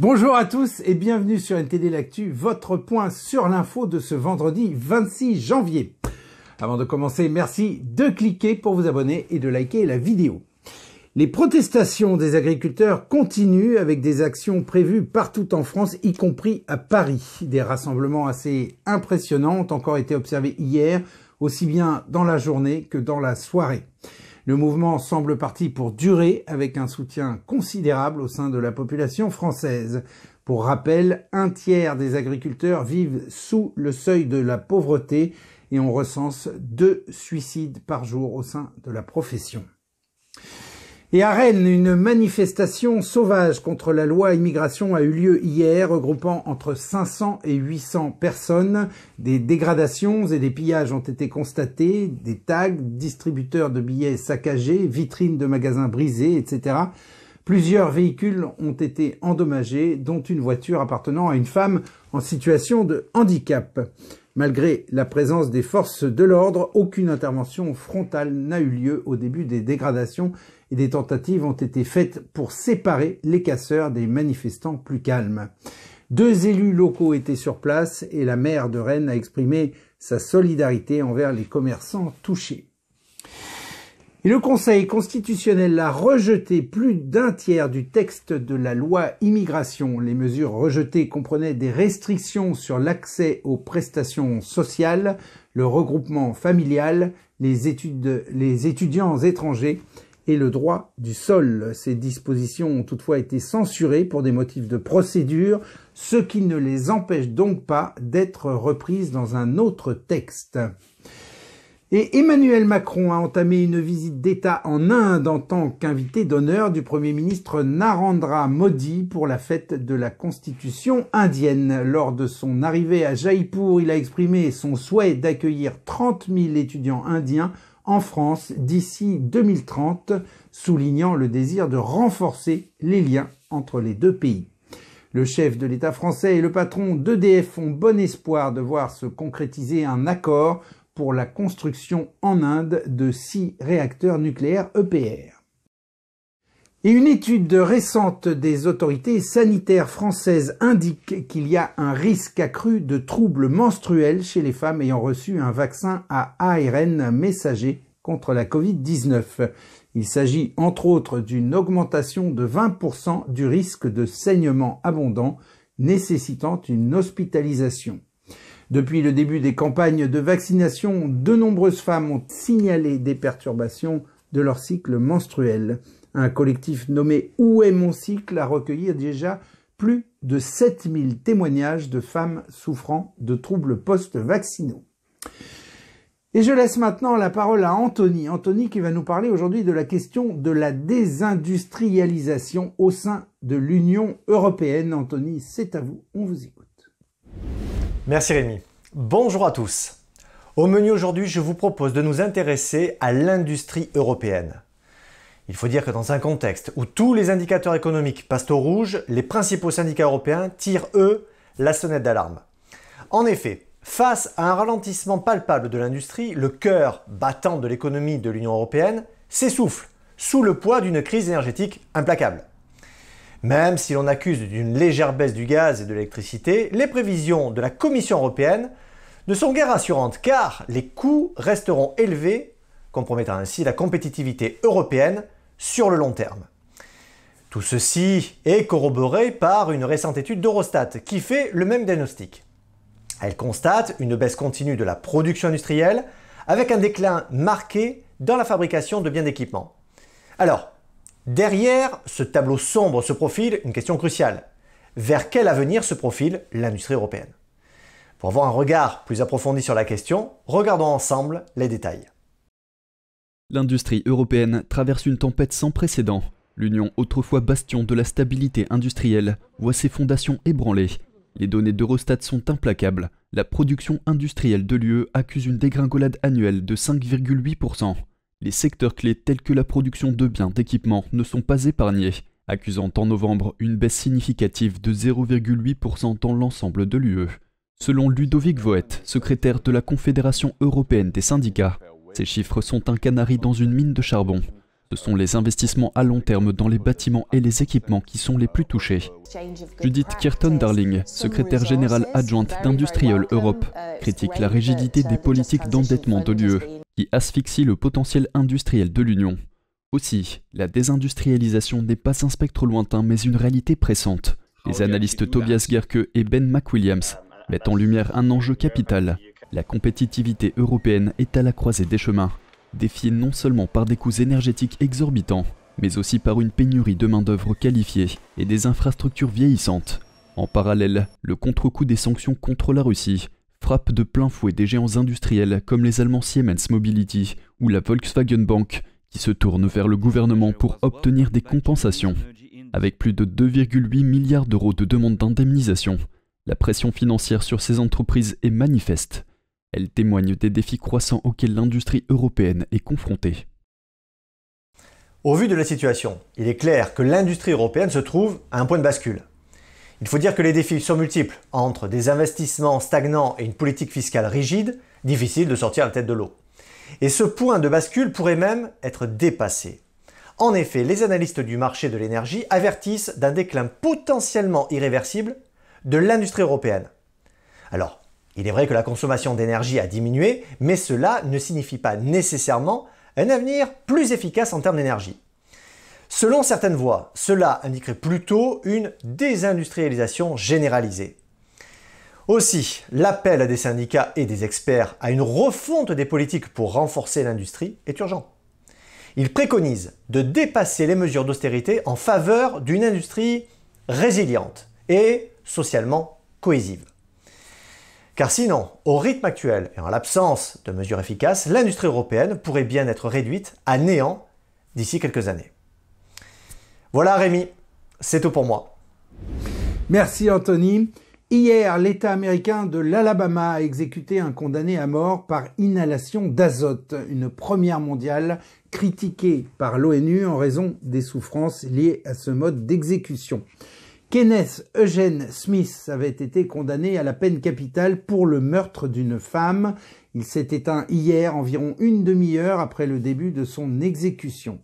Bonjour à tous et bienvenue sur NTD L'Actu, votre point sur l'info de ce vendredi 26 janvier. Avant de commencer, merci de cliquer pour vous abonner et de liker la vidéo. Les protestations des agriculteurs continuent avec des actions prévues partout en France, y compris à Paris. Des rassemblements assez impressionnants ont encore été observés hier, aussi bien dans la journée que dans la soirée. Le mouvement semble parti pour durer avec un soutien considérable au sein de la population française. Pour rappel, un tiers des agriculteurs vivent sous le seuil de la pauvreté et on recense deux suicides par jour au sein de la profession. Et à Rennes, une manifestation sauvage contre la loi immigration a eu lieu hier, regroupant entre 500 et 800 personnes. Des dégradations et des pillages ont été constatés, des tags, distributeurs de billets saccagés, vitrines de magasins brisées, etc. Plusieurs véhicules ont été endommagés, dont une voiture appartenant à une femme en situation de handicap. Malgré la présence des forces de l'ordre, aucune intervention frontale n'a eu lieu au début des dégradations et des tentatives ont été faites pour séparer les casseurs des manifestants plus calmes. Deux élus locaux étaient sur place et la maire de Rennes a exprimé sa solidarité envers les commerçants touchés. Et le Conseil constitutionnel a rejeté plus d'un tiers du texte de la loi immigration. Les mesures rejetées comprenaient des restrictions sur l'accès aux prestations sociales, le regroupement familial, les, études, les étudiants étrangers et le droit du sol. Ces dispositions ont toutefois été censurées pour des motifs de procédure, ce qui ne les empêche donc pas d'être reprises dans un autre texte. Et Emmanuel Macron a entamé une visite d'État en Inde en tant qu'invité d'honneur du Premier ministre Narendra Modi pour la fête de la Constitution indienne. Lors de son arrivée à Jaipur, il a exprimé son souhait d'accueillir 30 000 étudiants indiens en France d'ici 2030, soulignant le désir de renforcer les liens entre les deux pays. Le chef de l'État français et le patron d'EDF ont bon espoir de voir se concrétiser un accord la construction en Inde de six réacteurs nucléaires EPR. Et une étude récente des autorités sanitaires françaises indique qu'il y a un risque accru de troubles menstruels chez les femmes ayant reçu un vaccin à ARN messager contre la Covid-19. Il s'agit entre autres d'une augmentation de 20% du risque de saignement abondant nécessitant une hospitalisation. Depuis le début des campagnes de vaccination, de nombreuses femmes ont signalé des perturbations de leur cycle menstruel. Un collectif nommé Où est mon cycle a recueilli déjà plus de 7000 témoignages de femmes souffrant de troubles post-vaccinaux. Et je laisse maintenant la parole à Anthony. Anthony qui va nous parler aujourd'hui de la question de la désindustrialisation au sein de l'Union européenne. Anthony, c'est à vous, on vous écoute. Merci Rémi. Bonjour à tous. Au menu aujourd'hui, je vous propose de nous intéresser à l'industrie européenne. Il faut dire que dans un contexte où tous les indicateurs économiques passent au rouge, les principaux syndicats européens tirent, eux, la sonnette d'alarme. En effet, face à un ralentissement palpable de l'industrie, le cœur battant de l'économie de l'Union européenne s'essouffle sous le poids d'une crise énergétique implacable. Même si l'on accuse d'une légère baisse du gaz et de l'électricité, les prévisions de la Commission européenne ne sont guère rassurantes car les coûts resteront élevés, compromettant ainsi la compétitivité européenne sur le long terme. Tout ceci est corroboré par une récente étude d'Eurostat qui fait le même diagnostic. Elle constate une baisse continue de la production industrielle avec un déclin marqué dans la fabrication de biens d'équipement. Alors, derrière ce tableau sombre se profile une question cruciale. Vers quel avenir se profile l'industrie européenne? Pour avoir un regard plus approfondi sur la question, regardons ensemble les détails. L'industrie européenne traverse une tempête sans précédent. L'Union, autrefois bastion de la stabilité industrielle, voit ses fondations ébranlées. Les données d'Eurostat sont implacables. La production industrielle de l'UE accuse une dégringolade annuelle de 5,8%. Les secteurs clés tels que la production de biens d'équipement ne sont pas épargnés, accusant en novembre une baisse significative de 0,8% dans l'ensemble de l'UE. Selon Ludovic Voet, secrétaire de la Confédération européenne des syndicats, ces chiffres sont un canari dans une mine de charbon. Ce sont les investissements à long terme dans les bâtiments et les équipements qui sont les plus touchés. Judith Kirton-Darling, secrétaire générale adjointe d'Industrial Europe, critique la rigidité des politiques d'endettement de l'UE qui asphyxie le potentiel industriel de l'Union. Aussi, la désindustrialisation n'est pas un spectre lointain mais une réalité pressante. Les analystes Tobias Gerke et Ben McWilliams mettent en lumière un enjeu capital. La compétitivité européenne est à la croisée des chemins, défiée non seulement par des coûts énergétiques exorbitants, mais aussi par une pénurie de main-d'œuvre qualifiée et des infrastructures vieillissantes. En parallèle, le contre-coup des sanctions contre la Russie frappe de plein fouet des géants industriels comme les Allemands Siemens Mobility ou la Volkswagen Bank, qui se tournent vers le gouvernement pour obtenir des compensations. Avec plus de 2,8 milliards d'euros de demandes d'indemnisation, la pression financière sur ces entreprises est manifeste. Elle témoigne des défis croissants auxquels l'industrie européenne est confrontée. Au vu de la situation, il est clair que l'industrie européenne se trouve à un point de bascule. Il faut dire que les défis sont multiples, entre des investissements stagnants et une politique fiscale rigide, difficile de sortir la tête de l'eau. Et ce point de bascule pourrait même être dépassé. En effet, les analystes du marché de l'énergie avertissent d'un déclin potentiellement irréversible de l'industrie européenne. Alors, il est vrai que la consommation d'énergie a diminué, mais cela ne signifie pas nécessairement un avenir plus efficace en termes d'énergie. Selon certaines voix, cela indiquerait plutôt une désindustrialisation généralisée. Aussi, l'appel à des syndicats et des experts à une refonte des politiques pour renforcer l'industrie est urgent. Ils préconisent de dépasser les mesures d'austérité en faveur d'une industrie résiliente et socialement cohésive. Car sinon, au rythme actuel et en l'absence de mesures efficaces, l'industrie européenne pourrait bien être réduite à néant d'ici quelques années. Voilà Rémi, c'est tout pour moi. Merci Anthony. Hier, l'État américain de l'Alabama a exécuté un condamné à mort par inhalation d'azote, une première mondiale critiquée par l'ONU en raison des souffrances liées à ce mode d'exécution. Kenneth Eugene Smith avait été condamné à la peine capitale pour le meurtre d'une femme. Il s'est éteint hier environ une demi-heure après le début de son exécution.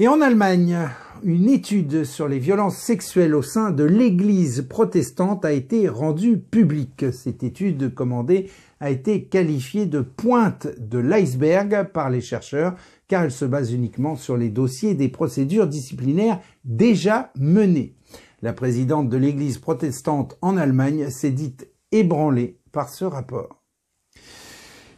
Et en Allemagne, une étude sur les violences sexuelles au sein de l'Église protestante a été rendue publique. Cette étude commandée a été qualifiée de pointe de l'iceberg par les chercheurs car elle se base uniquement sur les dossiers des procédures disciplinaires déjà menées. La présidente de l'Église protestante en Allemagne s'est dite ébranlée par ce rapport.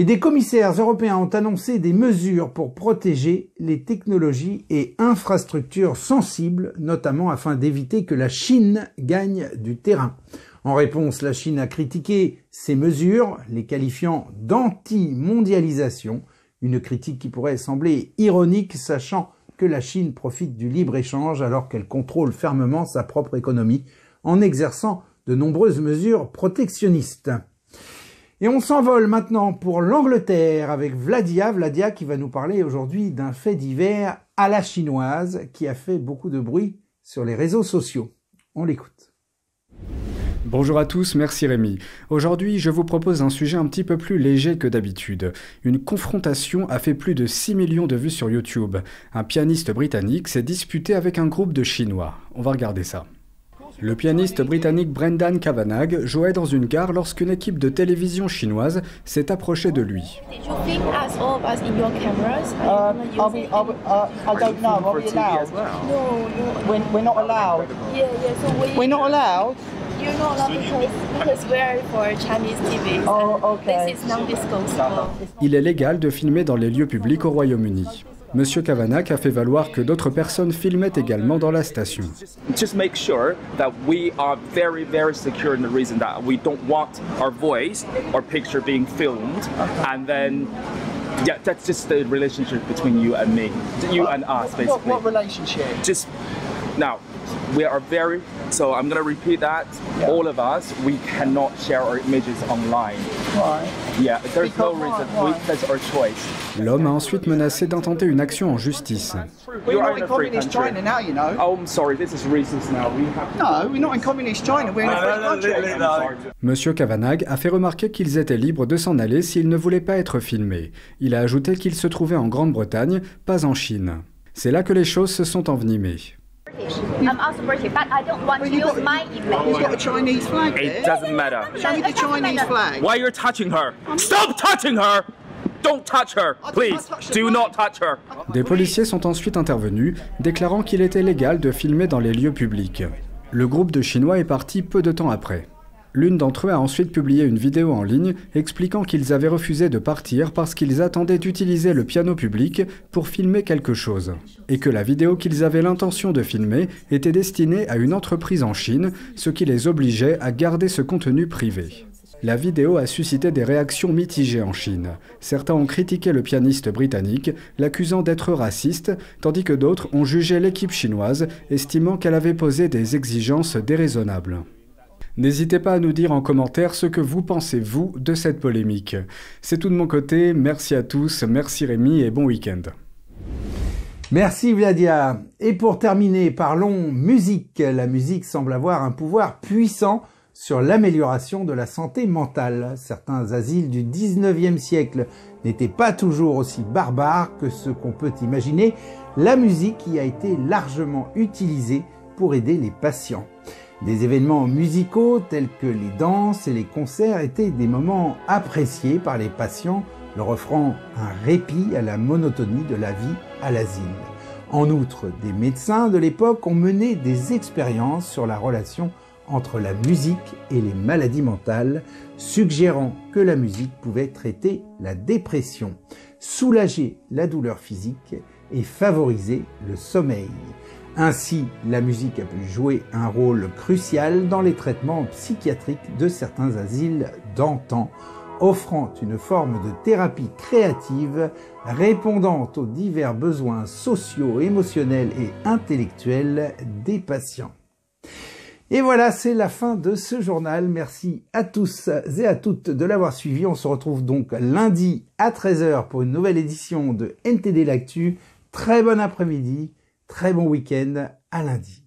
Et des commissaires européens ont annoncé des mesures pour protéger les technologies et infrastructures sensibles, notamment afin d'éviter que la Chine gagne du terrain. En réponse, la Chine a critiqué ces mesures, les qualifiant d'anti-mondialisation, une critique qui pourrait sembler ironique, sachant que la Chine profite du libre-échange alors qu'elle contrôle fermement sa propre économie en exerçant de nombreuses mesures protectionnistes. Et on s'envole maintenant pour l'Angleterre avec Vladia, Vladia qui va nous parler aujourd'hui d'un fait divers à la chinoise qui a fait beaucoup de bruit sur les réseaux sociaux. On l'écoute. Bonjour à tous, merci Rémi. Aujourd'hui, je vous propose un sujet un petit peu plus léger que d'habitude. Une confrontation a fait plus de 6 millions de vues sur YouTube. Un pianiste britannique s'est disputé avec un groupe de Chinois. On va regarder ça. Le pianiste britannique Brendan Kavanagh jouait dans une gare lorsqu'une équipe de télévision chinoise s'est approchée de lui. Il est légal de filmer dans les lieux publics au Royaume-Uni. Monsieur Kavanagh a fait valoir que d'autres personnes filmaient également dans la station. Just make sure that we are very, very secure in the reason that we don't want our voice or picture being filmed, and then yeah, that's just the relationship between you and me, you and us, basically. What, what relationship? Just now, we are very. So I'm gonna repeat that. Yeah. All of us, we cannot share our images online. Right. Yeah, there's no reason. We, that's our choice. L'homme a ensuite menacé d'intenter une action en justice. We're are not in communist. China now, you know. Oh, I'm sorry. This is racist now. We have to. No, we're not in communist China. We're in a free country. Monsieur Kavanagh a fait remarquer qu'ils étaient libres de s'en aller s'ils ne voulaient pas être filmés. Il a ajouté qu'ils se trouvaient en Grande-Bretagne, pas en Chine. C'est là que les choses se sont envenimées. I'm also British, but I don't want Well, to you've use got, my image. got a Chinese flag It there. doesn't matter. Show me the Chinese flag. Why you're touching her? Stop touching her! Don't touch her, please. Do not touch her. Des policiers sont ensuite intervenus, déclarant qu'il était légal de filmer dans les lieux publics. Le groupe de Chinois est parti peu de temps après. L'une d'entre eux a ensuite publié une vidéo en ligne expliquant qu'ils avaient refusé de partir parce qu'ils attendaient d'utiliser le piano public pour filmer quelque chose, et que la vidéo qu'ils avaient l'intention de filmer était destinée à une entreprise en Chine, ce qui les obligeait à garder ce contenu privé. La vidéo a suscité des réactions mitigées en Chine. Certains ont critiqué le pianiste britannique, l'accusant d'être raciste, tandis que d'autres ont jugé l'équipe chinoise, estimant qu'elle avait posé des exigences déraisonnables. N'hésitez pas à nous dire en commentaire ce que vous pensez, vous, de cette polémique. C'est tout de mon côté, merci à tous, merci Rémi et bon week-end. Merci Vladia. Et pour terminer, parlons musique. La musique semble avoir un pouvoir puissant sur l'amélioration de la santé mentale. Certains asiles du 19e siècle n'étaient pas toujours aussi barbares que ce qu'on peut imaginer. La musique y a été largement utilisée pour aider les patients. Des événements musicaux tels que les danses et les concerts étaient des moments appréciés par les patients, leur offrant un répit à la monotonie de la vie à l'asile. En outre, des médecins de l'époque ont mené des expériences sur la relation entre la musique et les maladies mentales, suggérant que la musique pouvait traiter la dépression, soulager la douleur physique et favoriser le sommeil. Ainsi, la musique a pu jouer un rôle crucial dans les traitements psychiatriques de certains asiles d'antan, offrant une forme de thérapie créative répondant aux divers besoins sociaux, émotionnels et intellectuels des patients. Et voilà, c'est la fin de ce journal. Merci à tous et à toutes de l'avoir suivi. On se retrouve donc lundi à 13h pour une nouvelle édition de NTD L'Actu. Très bon après-midi, Très bon week-end, à lundi.